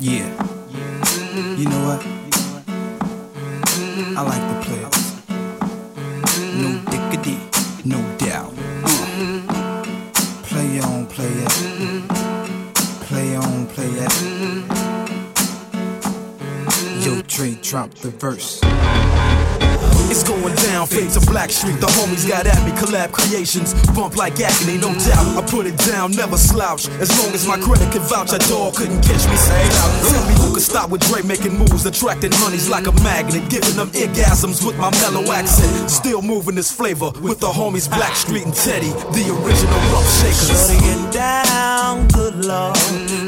Yeah. You know what? I like the players. No diggity, no doubt. Uh. Play on, play it. Play on, play it. Yo, Dre, drop the verse. It's going down, fade to Blackstreet. The homies got at me, collab creations. Bump like agony, no doubt. I put it down, never slouch. As long as my credit can vouch, a dog couldn't catch me. Say. Tell me who could stop with Dre making moves, attracting honeys like a magnet, giving them orgasms with my mellow accent. Still moving this flavor with the homies Blackstreet and Teddy, the original rough shakers. Get down, good lord.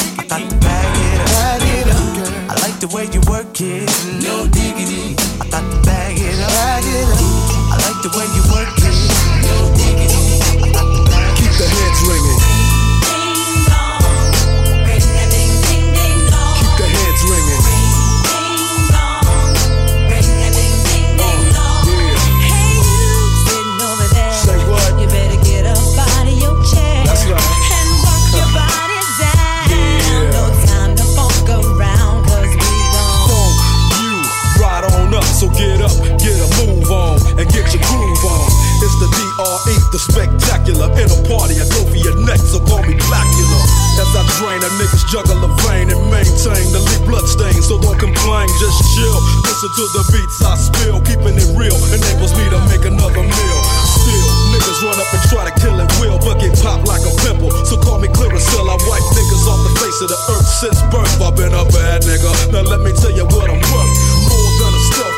I got bag it up. bag it up, girl. I like the way you work it. No diggity. I got to bag it up. Bag it up. I like the way you work it. No diggity. I got to bag Keep the heads ringing. Your groove on. It's the DRE, the spectacular. In a party, I go for your neck, so call me Blackula. As I drain a niggas juggle a vein and maintain the leak blood stain. So don't complain, just chill. Listen to the beats I spill, keeping it real enables me to make another meal. Still, niggas run up and try to kill it will, but get popped like a pimple. So call me Clearasil, I wipe niggas off the face of the earth since birth. I've been a bad nigga. Now let me tell you what I'm worth.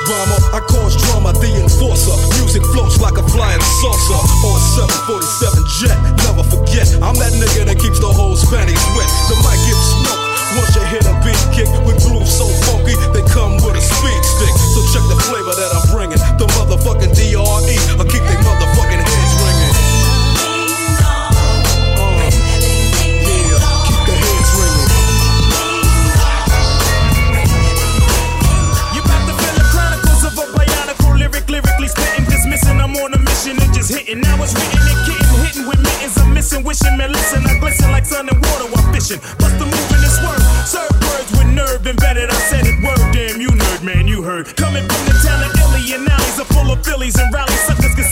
Bomber, I cause drama, the enforcer. Music floats like a flying saucer or a 747 jet. Never forget, I'm that nigga that keeps the whole panties wet. The mic gets smoked. Once you hit a beat kick with grooves so funky, they come with a speed stick. So check the flavor that I'm bringing. The motherfucking DRE. I keep they motherfucking and hitting. Now it's written and kitten, hitting with mittens. I'm missing, wishing, man, listen. I glisten like sun and water while fishing. Bust the move in this word. Serve words with nerve embedded. I said it word, damn, you nerd, man, you heard. Coming from the town of Illy and alleys are full of Phillies and rally suckers, get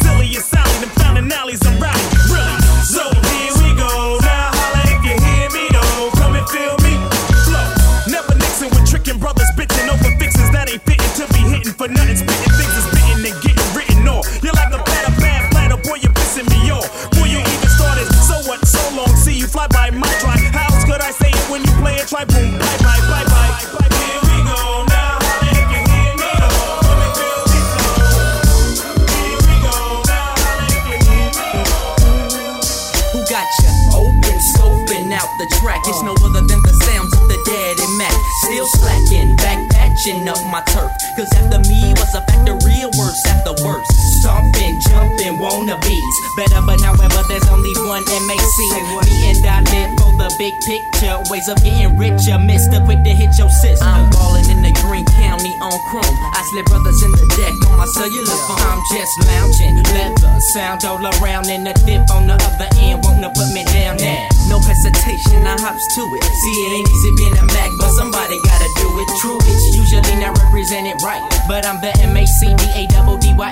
my turf. Cause after me was a factory of worse after worse. Stomping, jumping, wannabes. Better, but however, there's only one MAC. Me and I live for the big picture. Ways of getting richer. Mister, quick to hit your sister. I'm ballin' in the Green County on chrome. I slip brothers in the deck on my cellular phone. I'm just lounging, leather, sound all around in the dip on the other end. Wanna put me down now. No hesitation, I hops to it. See, it ain't easy being a Mac, but somebody gotta do it. True, it's usually not represented right. But I'm the M A C D A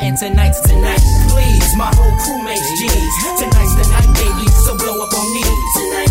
and tonight's tonight. Please, my whole crew makes G's. Tonight's the night, baby, so blow up on me. Tonight,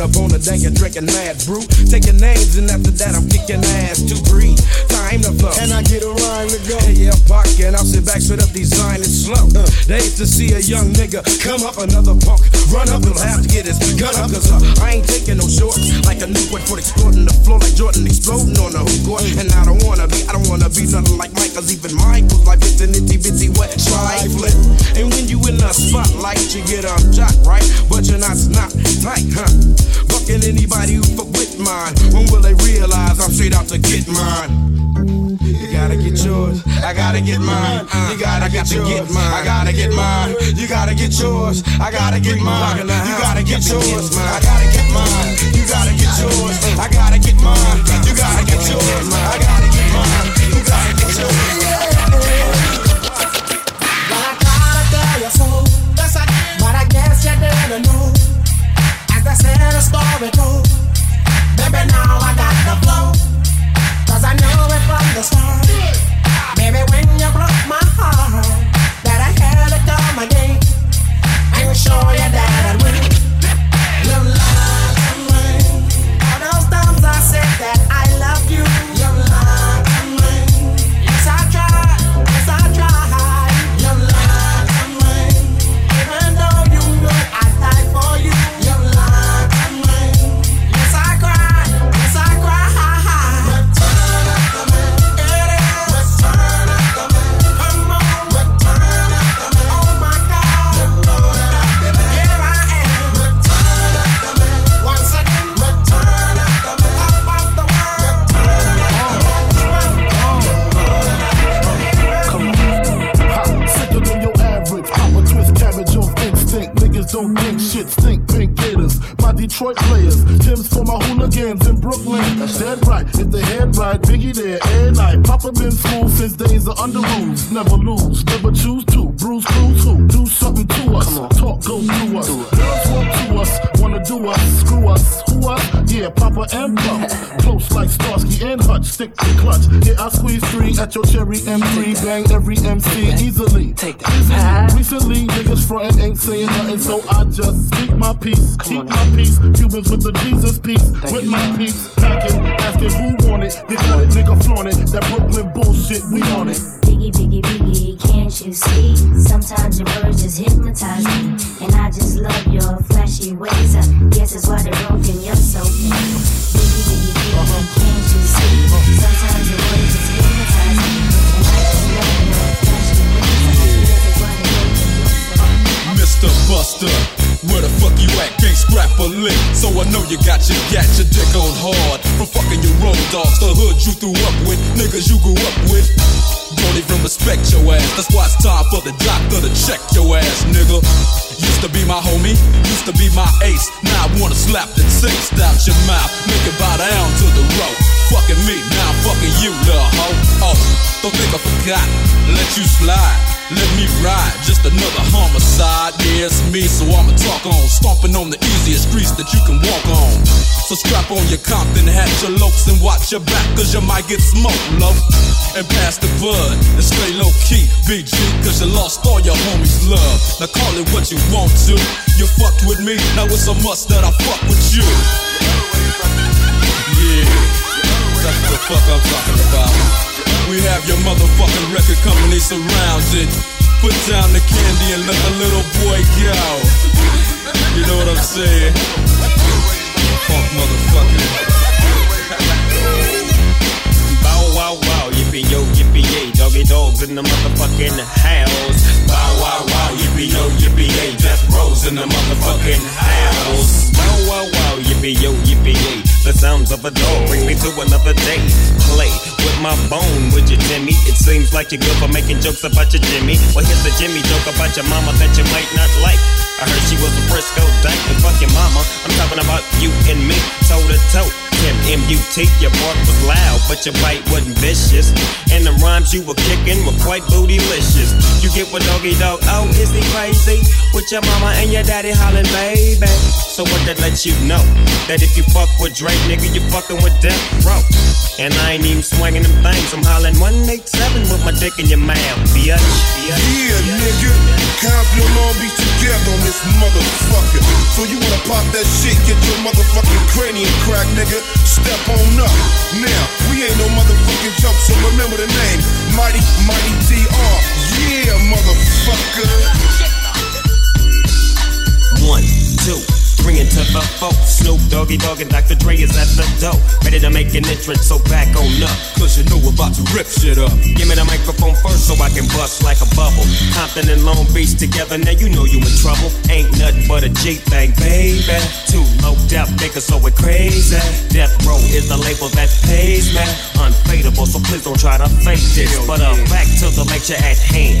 up on the dank and drinking mad brew. Taking names, and after that, I'm kicking ass to breathe. Time to flow. Can I get a rhyme to go? Hey, yeah, park and I'll sit back, sit up, design it slow. They used to see a young nigga come up, another punk run up, he'll have to get his gun up, cause uh, I ain't taking no shorts. Like a Newport foot exploding the floor, like Jordan exploding on the hoop court. And I don't wanna be, I don't wanna be nothing like Mike, cause even mine was like it's an itty bitty wet trifling. And when you in the spotlight, you get a jock, right? But you're not snot tight, huh? Bucking anybody who fuck with mine. When will they realize I'm straight out to get mine? You gotta get yours. I gotta get mine. You gotta get yours. I gotta get mine. You gotta get yours. I gotta get mine. You gotta get yours. I gotta get mine. You gotta get yours. I gotta get mine. You gotta get yours. I gotta get mine. You gotta get yours. Well, I gotta tell you so. Yes, I did. But I guess you didn't know. As the story goes. Baby, now I got the flow. When you that where the fuck you at? Can't scrap a lick, so I know you got your gat, your dick on hard. From fucking your road dogs, the hood you threw up with, niggas you grew up with. Don't even respect your ass, that's why it's time for the doctor to check your ass, nigga. Used to be my homie, used to be my ace. Now I wanna slap the taste out your mouth, make it bow down to the rope. Fucking me, now I'm fucking you, little hoe. Oh, don't think I forgot, let you slide. Let me ride, just another homicide. Yeah, it's me, so I'ma talk on. Stomping on the easiest streets that you can walk on. So strap on your Compton hat, your lokes, and watch your back, cause you might get smoked, low. And pass the bud, and stay low key, BG, cause you lost all your homies' love. Now call it what you want to. You fucked with me, now it's a must that I fuck with you. Yeah, that's what the fuck I'm talking about. We have your motherfucking record company surrounded. Put down the candy and let the little boy go. You know what I'm saying? Funk motherfucker. Bow wow wow, yippee yo, yippee yay, doggy dogs in the motherfucking house. Bow wow wow, yippee yo, yippee yay, death rows in the motherfucking house. Bow wow wow, yippee yo, yippee yay, the sounds of a dog bring me to another day. Play with my bone, would you, Jimmy? It seems like you're good for making jokes about your Jimmy. Well, here's a Jimmy joke about your mama that you might not like. I heard she was a Frisco dyke, and fuck your mama. I'm talking about you and me, toe to toe. Tim M-U-T, your bark was loud, but your bite wasn't vicious. And the rhymes you were kicking were quite bootylicious. You get what doggy dog, oh, is he crazy? With your mama and your daddy hollering, baby. So what that lets you know? That if you fuck with Dre, nigga, you fucking with Death Row. And I ain't even swinging them things. I'm hollering 187 with my dick in your mouth, bitch. Yeah, nigga, Compton, Long Beach together on this motherfucker. So you wanna pop that shit, get your motherfucking cranium crack, nigga. Step on up. Now, we ain't no motherfucking joke, so remember the name. Mighty, Mighty DR. Yeah, motherfucker. One, two, three into the four. Snoop Doggy Dogg and Dr. Dre is at the door. Ready to make an entrance, so back on up. Cause you know we're about to rip shit up. Give me the microphone first so I can bust like a bubble. Compton and Long Beach together, now you know you in trouble. Ain't nothing but a G thing, baby. Too low death niggas, so it crazy. Death Row is the label that pays me. Unfadable, so please don't try to fake this. But uh, back to the lecture at hand.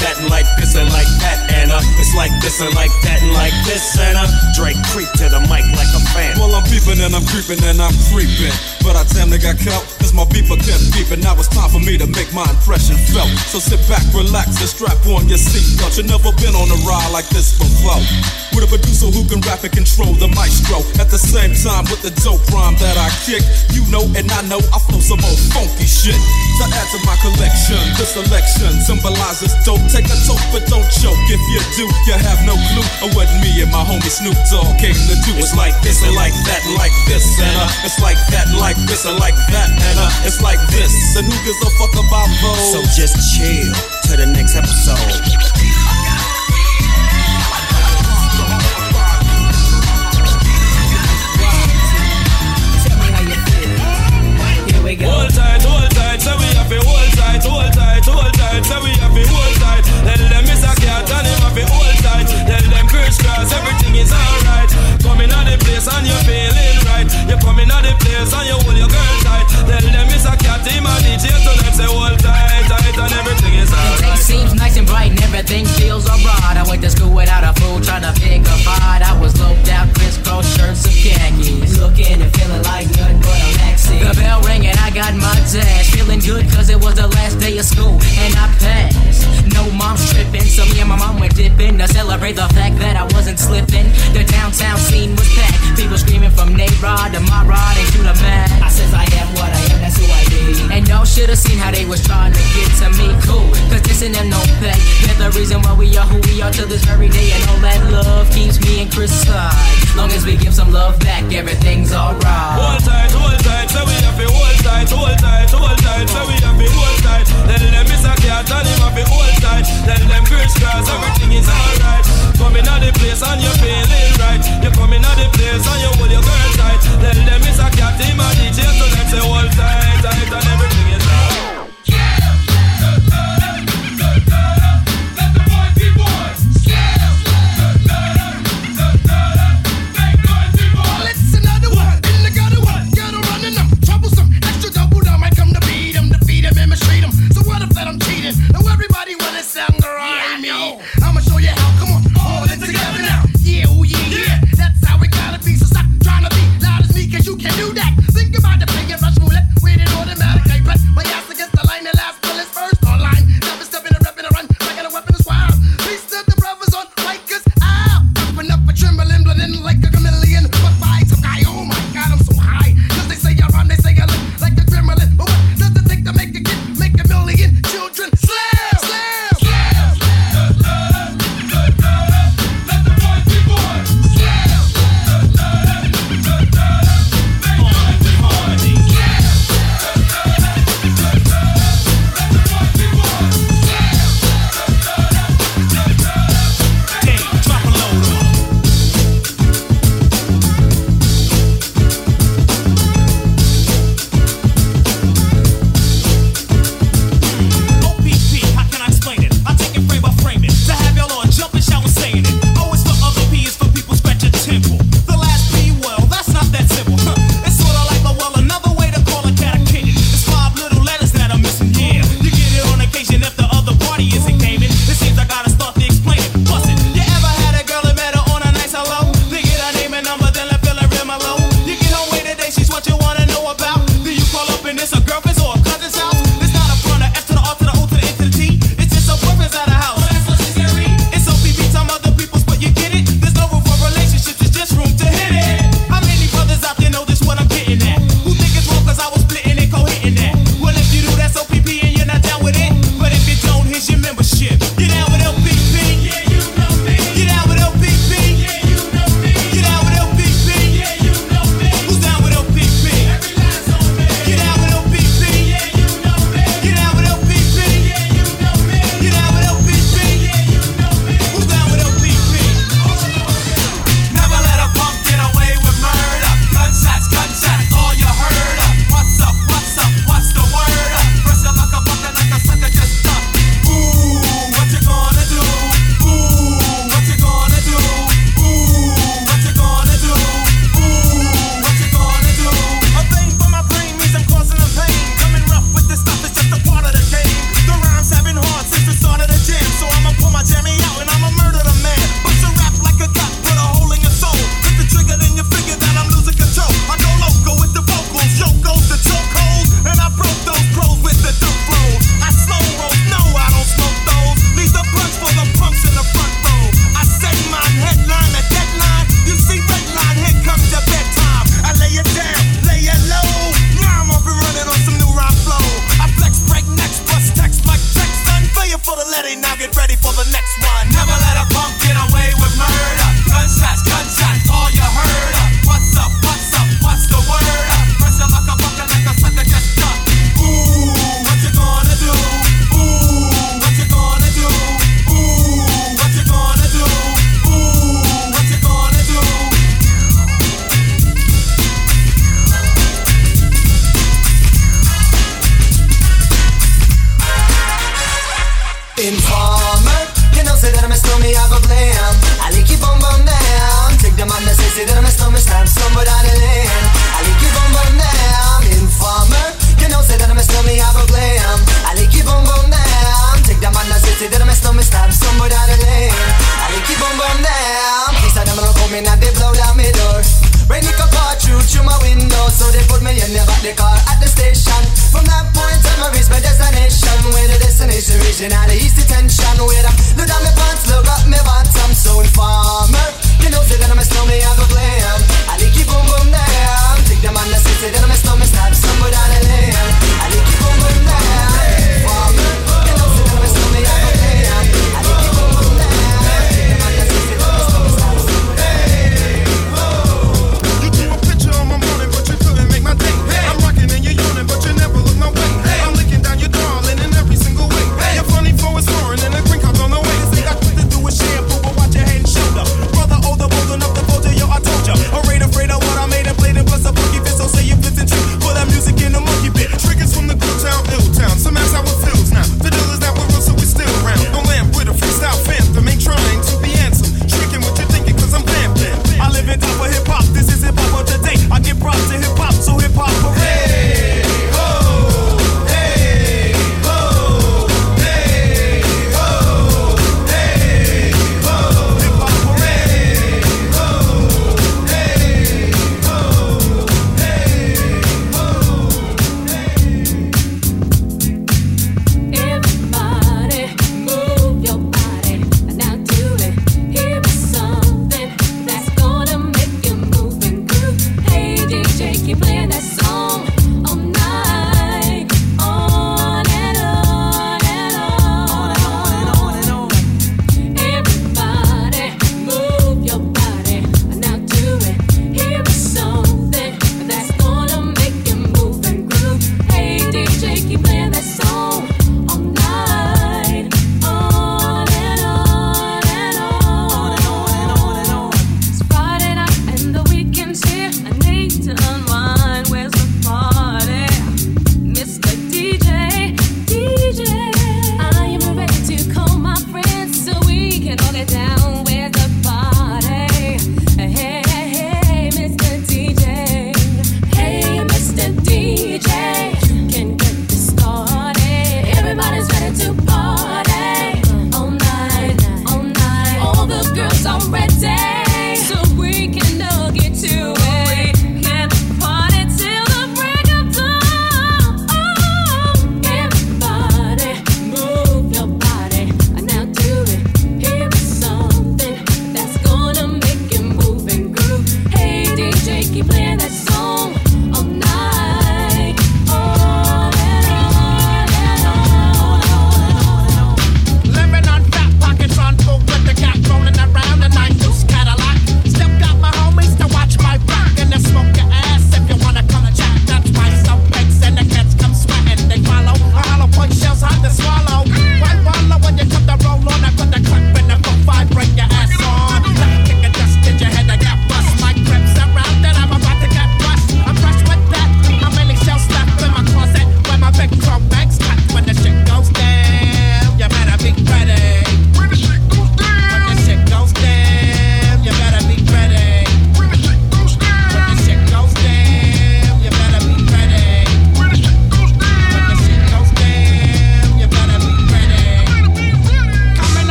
that and like this and like that, and uh, it's like this and like that and like this, and uh, Dre creep to the mic like a fan. Well, I'm peeping and I'm creeping and I'm creeping. But I damn near got caught, cause my beeper kept beeping. Now it's time for me to make my impression felt. So sit back, relax, and strap on your seatbelt. You've never been on a ride like this before. With a producer who can rap and control the maestro. At the same time, with the dope rhyme that I kick. You know, and I know I flow some old funky shit. To add to my collection, this selection symbolizes dope. Take a toke, but don't choke. If you do, you have no clue of what me and my homie Snoop Dogg came to do. It's like this and like that, like this, and uh, it's like that, and like this, and like that, and uh, it's like this. And who gives a fuck about those? So just chill to the next episode. Hold tight, hold tight, so we have to hold tight, hold tight, hold tight, so we have to hold tight. Tell them it's a cat and him have to hold tight. Tell them Kris Kross, everything is alright. Coming out the place and you're feeling right. You're coming out the place and you hold your girl tight. Tell them it's a cat, him and DJ to them say hold tight, tight, and everything is alright. seems nice and bright and everything feels alright. I went to school without a fool trying to pick a fight. I was loped out, crisscross shirts and khakis. Looking and feeling like nothing but a maxi. The bell rang and I got my dash. Feeling good cause it was the last day of school and I passed. No mom's tripping, so me and my mom went dipping to celebrate the fact that I wasn't slipping. The downtown scene was packed. People screaming from Nayrod to my rod and to the mat. I says I am what I am, that's who I be. And y'all should have seen how they was trying to get to me. Cool, cause this them no pay. They're the reason why we are who we are to this very day. And all that love keeps me and Chris side. Long as we give some love back, everything's alright. Hold tight, hold tight, so we have to hold tight, hold tight, hold tight, so we have to hold tight. Tell them it's a cat and him have to hold tight. Tell them Kris Kross, everything is alright. Coming out the place and you're feeling right. You're coming out the place and you hold your girl tight. Tell them it's a cat, him and DJ, so them say hold tight, tight, and everything out of east detention. Where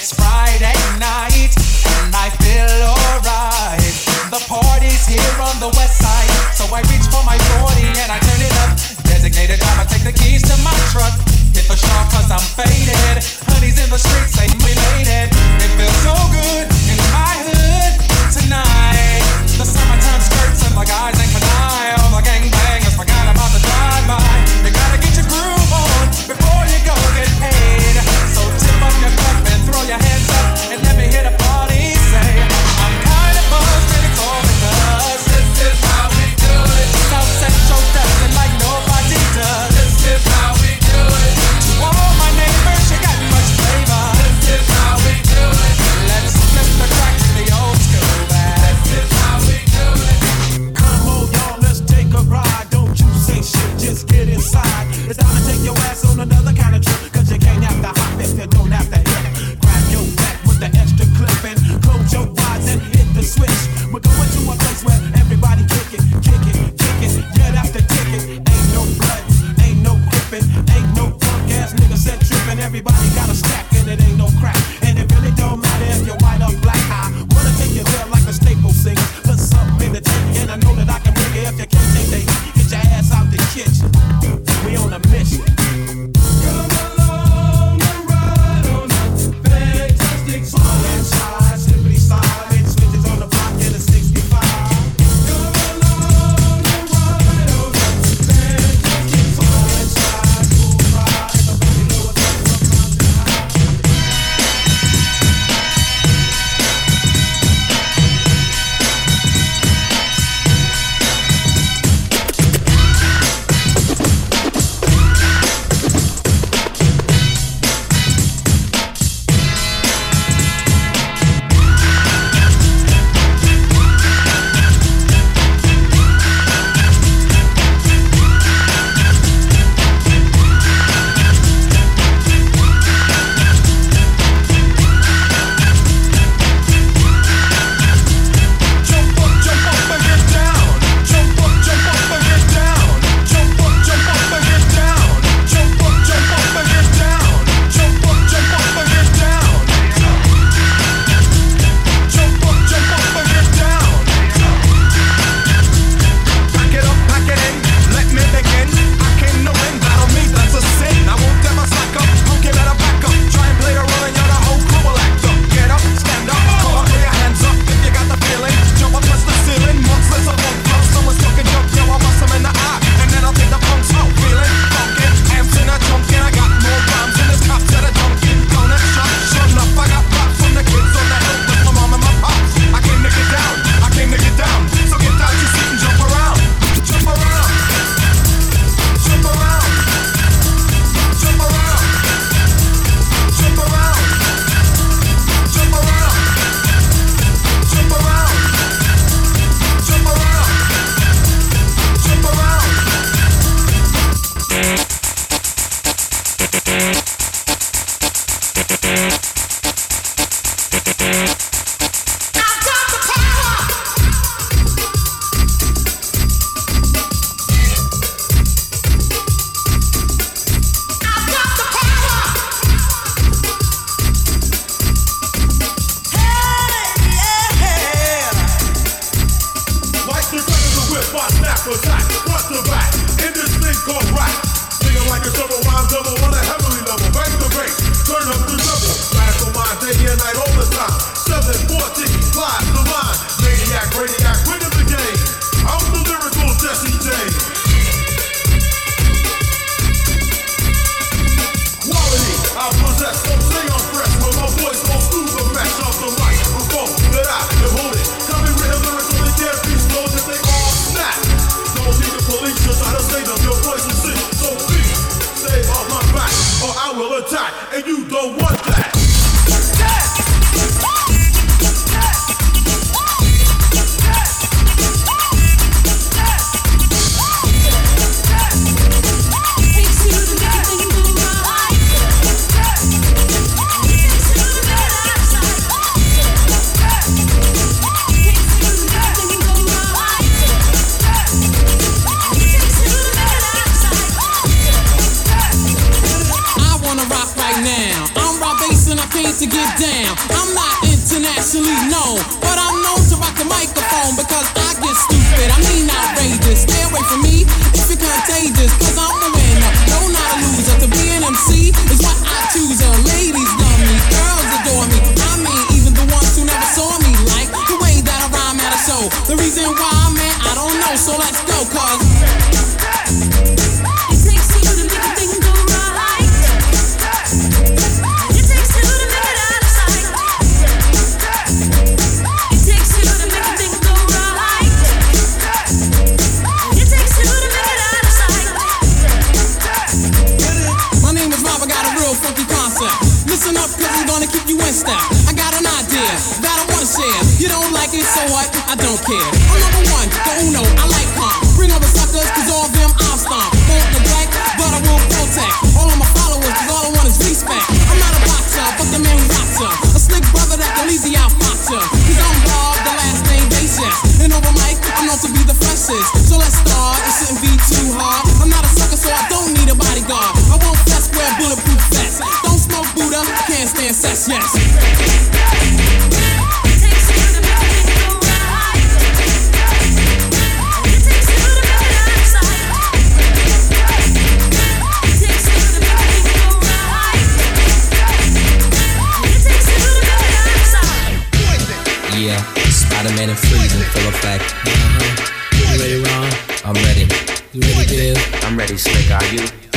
It's Friday. slick, are you?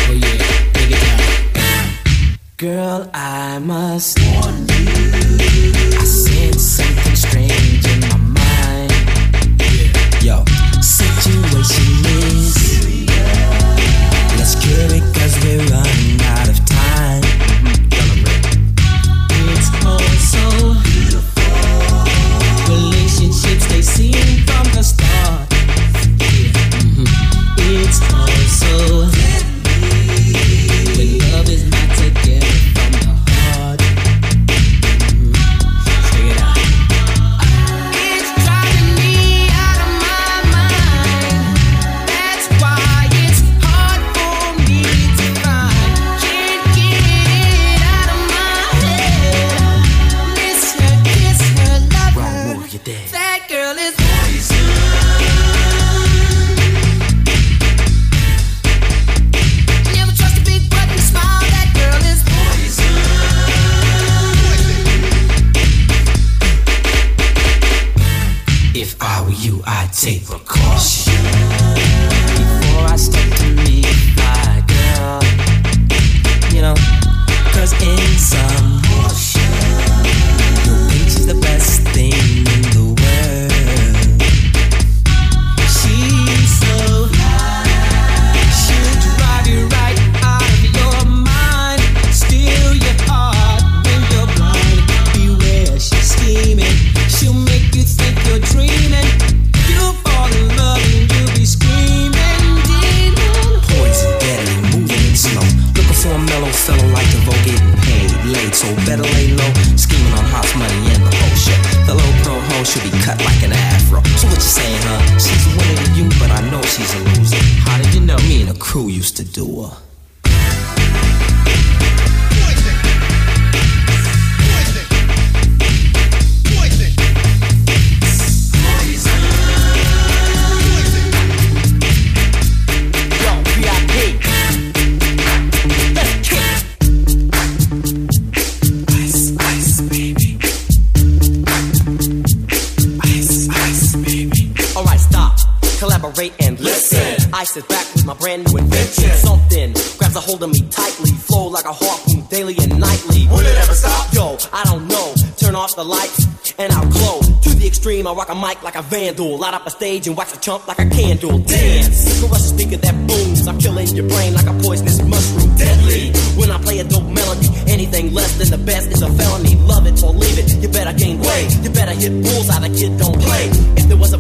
handle. Light up a stage and watch a chump like a candle. Dance. Crush the speaker that booms. I'm killing your brain like a poisonous mushroom. Deadly. When I play a dope melody, anything less than the best is a felony. Love it or leave it. You better gain weight. You better hit bulls out. The kid don't play. If there was a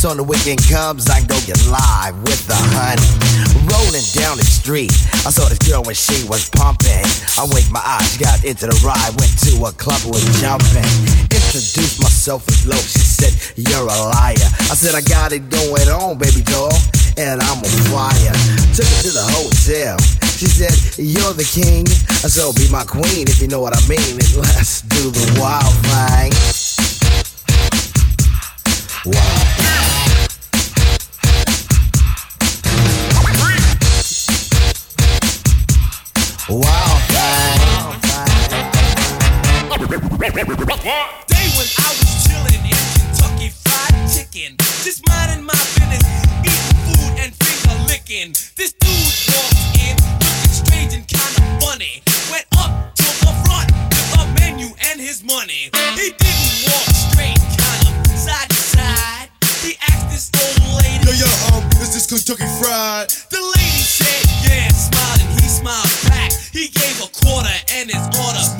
So the weekend comes, I go get live with the honey. Rolling down the street, I saw this girl when she was pumping. I winked my eyes, she got into the ride, went to a club, was jumping. Introduced myself as low, she said, You're a liar. I said, I got it going on, baby doll, and I'm a flyer. Took her to the hotel. She said, You're the king, I so be my queen if you know what I mean. And let's do the wild thing. Wow. Day when I was in Kentucky Fried Chicken, just minding my business, food and finger. This dude in, strange and kinda funny. Went up to the front with menu and his money. He didn't walk straight, kinda side to side. He lady, Yo, yo, um, is this Kentucky Fried? The lady said, Yeah quarter and it's order.